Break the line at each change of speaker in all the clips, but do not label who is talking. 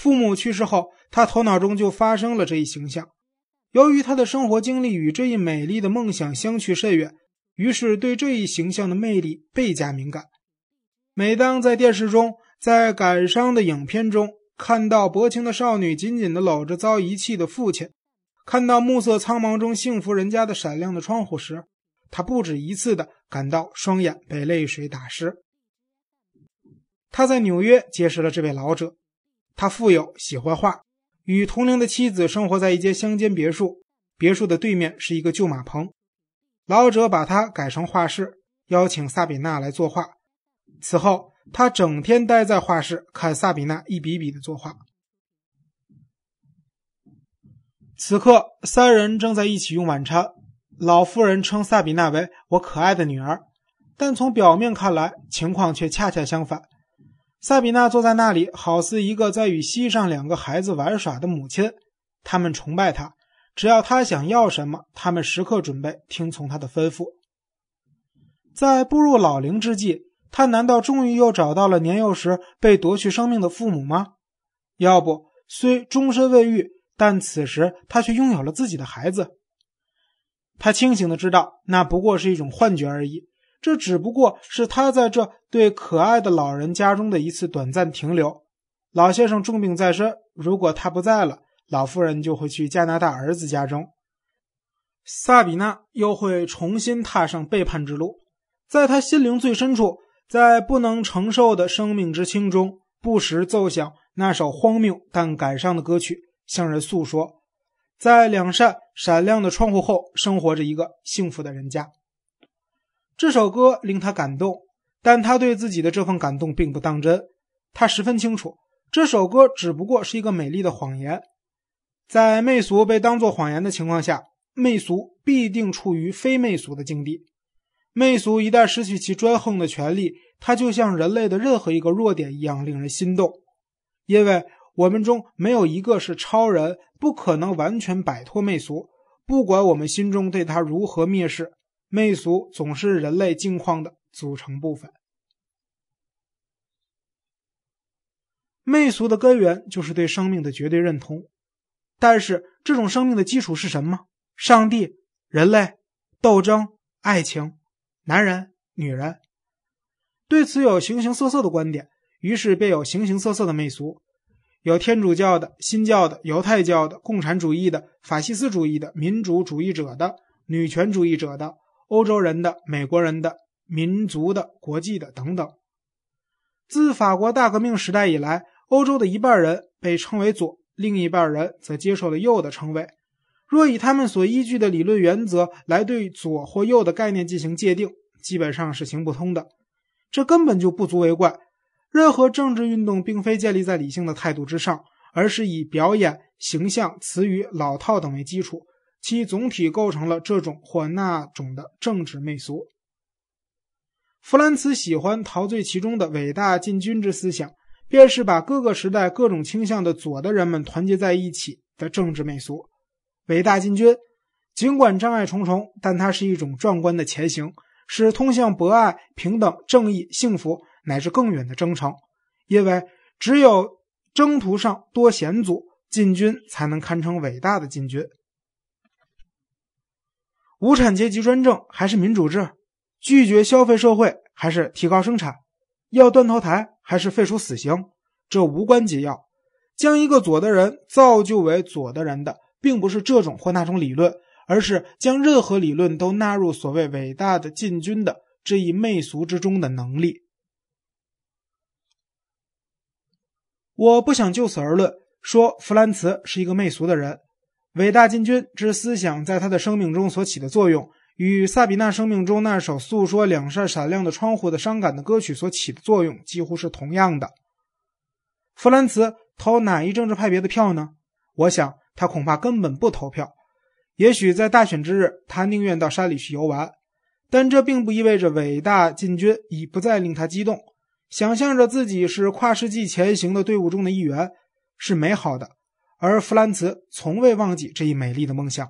父母去世后，他头脑中就发生了这一形象。由于他的生活经历与这一美丽的梦想相去甚远，于是对这一形象的魅力倍加敏感。每当在电视中、在感伤的影片中看到薄情的少女紧紧地搂着遭遗弃的父亲，看到暮色苍茫中幸福人家的闪亮的窗户时，他不止一次地感到双眼被泪水打湿。他在纽约结识了这位老者，他富有，喜欢画，与同龄的妻子生活在一间乡间别墅，别墅的对面是一个旧马棚。老者把它改成画室，邀请萨比娜来作画。此后，他整天待在画室，看萨比娜一笔笔的作画。此刻，三人正在一起用晚餐。老妇人称萨比娜为“我可爱的女儿”，但从表面看来，情况却恰恰相反。萨比娜坐在那里，好似一个在与膝上两个孩子玩耍的母亲。他们崇拜她，只要她想要什么，他们时刻准备听从她的吩咐。在步入老龄之际，他难道终于又找到了年幼时被夺去生命的父母吗？要不，虽终身未育，但此时他却拥有了自己的孩子。他清醒的知道，那不过是一种幻觉而已。这只不过是他在这对可爱的老人家中的一次短暂停留。老先生重病在身，如果他不在了，老妇人就会去加拿大儿子家中，萨比娜又会重新踏上背叛之路。在他心灵最深处，在不能承受的生命之轻中，不时奏响那首荒谬但感伤的歌曲，向人诉说。在两扇闪亮的窗户后，生活着一个幸福的人家。这首歌令他感动，但他对自己的这份感动并不当真。他十分清楚，这首歌只不过是一个美丽的谎言。在媚俗被当作谎言的情况下，媚俗必定处于非媚俗的境地。媚俗一旦失去其专横的权利，它就像人类的任何一个弱点一样令人心动，因为。我们中没有一个是超人，不可能完全摆脱媚俗。不管我们心中对他如何蔑视，媚俗总是人类境况的组成部分。媚俗的根源就是对生命的绝对认同，但是这种生命的基础是什么？上帝、人类、斗争、爱情、男人、女人。对此有形形色色的观点，于是便有形形色色的媚俗。有天主教的、新教的、犹太教的、共产主义的、法西斯主义的、民主主义者的、女权主义者的、欧洲人的、美国人的、民族的、国际的等等。自法国大革命时代以来，欧洲的一半人被称为左，另一半人则接受了右的称谓。若以他们所依据的理论原则来对左或右的概念进行界定，基本上是行不通的。这根本就不足为怪。任何政治运动并非建立在理性的态度之上，而是以表演、形象、词语、老套等为基础，其总体构成了这种或那种的政治媚俗。弗兰茨喜欢陶醉其中的伟大进军之思想，便是把各个时代各种倾向的左的人们团结在一起的政治媚俗。伟大进军，尽管障碍重重，但它是一种壮观的前行，是通向博爱、平等、正义、幸福。乃至更远的征程，因为只有征途上多险阻，进军才能堪称伟大的进军。无产阶级专政还是民主制？拒绝消费社会还是提高生产？要断头台还是废除死刑？这无关紧要。将一个左的人造就为左的人的，并不是这种或那种理论，而是将任何理论都纳入所谓伟大的进军的这一媚俗之中的能力。我不想就此而论，说弗兰茨是一个媚俗的人。伟大进军之思想在他的生命中所起的作用，与萨比娜生命中那首诉说两扇闪亮的窗户的伤感的歌曲所起的作用几乎是同样的。弗兰茨投哪一政治派别的票呢？我想他恐怕根本不投票。也许在大选之日，他宁愿到山里去游玩，但这并不意味着伟大进军已不再令他激动。想象着自己是跨世纪前行的队伍中的一员是美好的，而弗兰茨从未忘记这一美丽的梦想。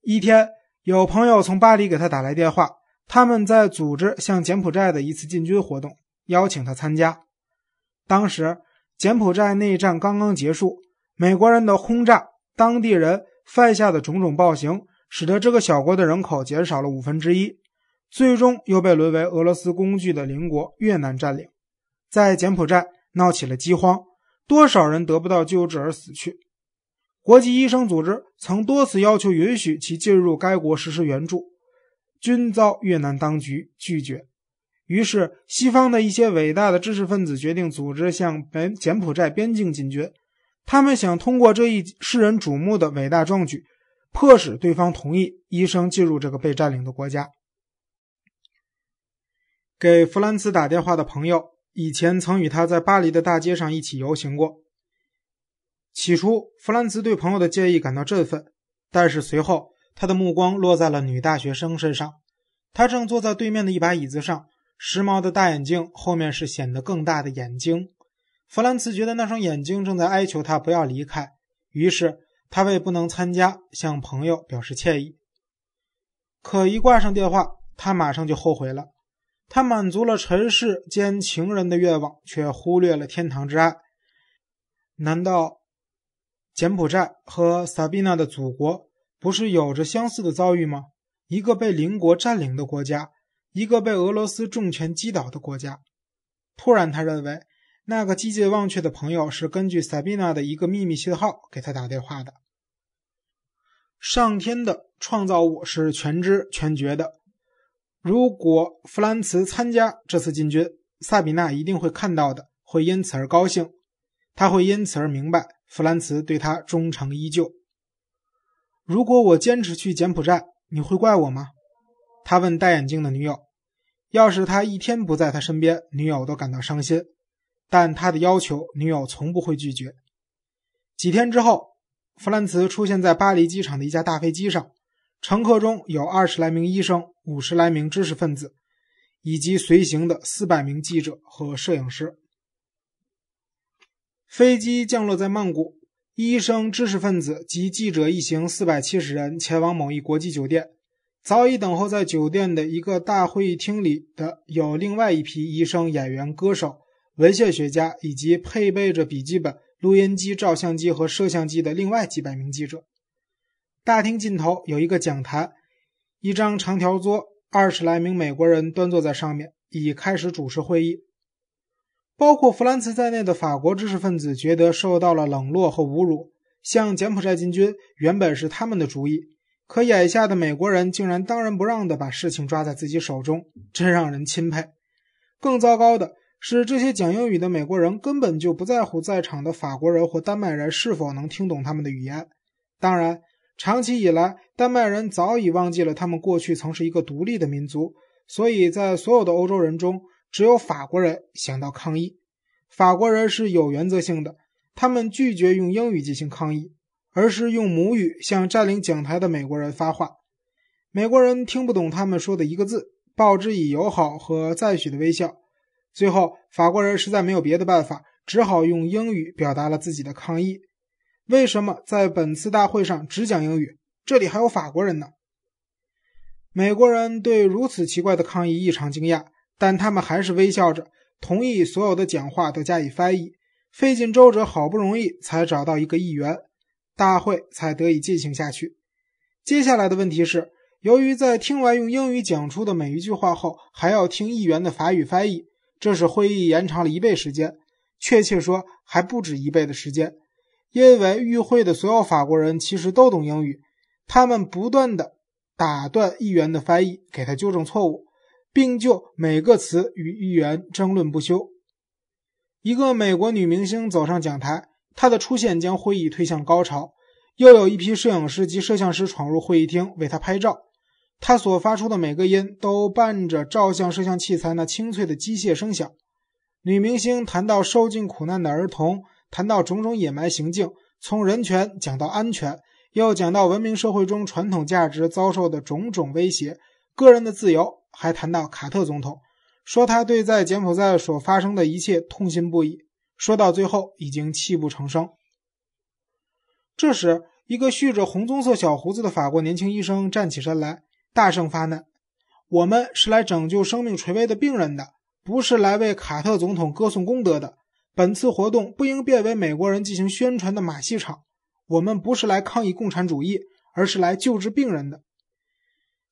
一天，有朋友从巴黎给他打来电话，他们在组织向柬埔寨的一次进军活动，邀请他参加。当时，柬埔寨内战刚刚结束，美国人的轰炸，当地人犯下的种种暴行，使得这个小国的人口减少了五分之一，最终又被沦为俄罗斯工具的邻国越南占领。在柬埔寨闹起了饥荒，多少人得不到救治而死去。国际医生组织曾多次要求允许其进入该国实施援助，均遭越南当局拒绝。于是，西方的一些伟大的知识分子决定组织向柬柬埔寨边境进军。他们想通过这一世人瞩目的伟大壮举，迫使对方同意医生进入这个被占领的国家。给弗兰茨打电话的朋友。以前曾与他在巴黎的大街上一起游行过。起初，弗兰茨对朋友的建议感到振奋，但是随后他的目光落在了女大学生身上。她正坐在对面的一把椅子上，时髦的大眼镜后面是显得更大的眼睛。弗兰茨觉得那双眼睛正在哀求他不要离开，于是他为不能参加向朋友表示歉意。可一挂上电话，他马上就后悔了。他满足了尘世间情人的愿望，却忽略了天堂之爱。难道柬埔寨和萨比娜的祖国不是有着相似的遭遇吗？一个被邻国占领的国家，一个被俄罗斯重拳击倒的国家。突然，他认为那个几近忘却的朋友是根据萨比娜的一个秘密信号给他打电话的。上天的创造物是全知全觉的。如果弗兰茨参加这次进军，萨比娜一定会看到的，会因此而高兴。他会因此而明白弗兰茨对他忠诚依旧。如果我坚持去柬埔寨，你会怪我吗？他问戴眼镜的女友。要是他一天不在他身边，女友都感到伤心。但他的要求，女友从不会拒绝。几天之后，弗兰茨出现在巴黎机场的一架大飞机上。乘客中有二十来名医生、五十来名知识分子，以及随行的四百名记者和摄影师。飞机降落在曼谷，医生、知识分子及记者一行四百七十人前往某一国际酒店。早已等候在酒店的一个大会议厅里的有另外一批医生、演员、歌手、文献学家，以及配备着笔记本、录音机、照相机和摄像机的另外几百名记者。大厅尽头有一个讲坛，一张长条桌，二十来名美国人端坐在上面，已开始主持会议。包括弗兰茨在内的法国知识分子觉得受到了冷落和侮辱。向柬埔寨进军原本是他们的主意，可眼下的美国人竟然当仁不让地把事情抓在自己手中，真让人钦佩。更糟糕的是，这些讲英语的美国人根本就不在乎在场的法国人或丹麦人是否能听懂他们的语言。当然。长期以来，丹麦人早已忘记了他们过去曾是一个独立的民族，所以在所有的欧洲人中，只有法国人想到抗议。法国人是有原则性的，他们拒绝用英语进行抗议，而是用母语向占领讲台的美国人发话。美国人听不懂他们说的一个字，报之以友好和赞许的微笑。最后，法国人实在没有别的办法，只好用英语表达了自己的抗议。为什么在本次大会上只讲英语？这里还有法国人呢。美国人对如此奇怪的抗议异常惊讶，但他们还是微笑着同意所有的讲话都加以翻译。费尽周折，好不容易才找到一个议员，大会才得以进行下去。接下来的问题是，由于在听完用英语讲出的每一句话后，还要听议员的法语翻译，这使会议延长了一倍时间，确切说还不止一倍的时间。因为与会的所有法国人其实都懂英语，他们不断的打断议员的翻译，给他纠正错误，并就每个词与议员争论不休。一个美国女明星走上讲台，她的出现将会议推向高潮。又有一批摄影师及摄像师闯入会议厅为她拍照，她所发出的每个音都伴着照相摄像器材那清脆的机械声响。女明星谈到受尽苦难的儿童。谈到种种野蛮行径，从人权讲到安全，又讲到文明社会中传统价值遭受的种种威胁，个人的自由，还谈到卡特总统，说他对在柬埔寨所发生的一切痛心不已，说到最后已经泣不成声。这时，一个蓄着红棕色小胡子的法国年轻医生站起身来，大声发难：“我们是来拯救生命垂危的病人的，不是来为卡特总统歌颂功德的。”本次活动不应变为美国人进行宣传的马戏场。我们不是来抗议共产主义，而是来救治病人的。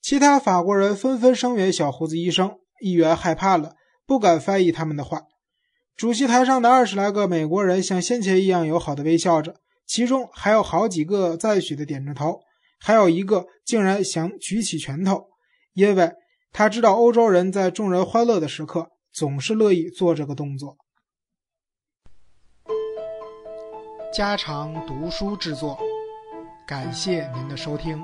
其他法国人纷纷声援小胡子医生，议员害怕了，不敢翻译他们的话。主席台上的二十来个美国人像先前一样友好的微笑着，其中还有好几个赞许的点着头，还有一个竟然想举起拳头，因为他知道欧洲人在众人欢乐的时刻总是乐意做这个动作。家常读书制作，感谢您的收听。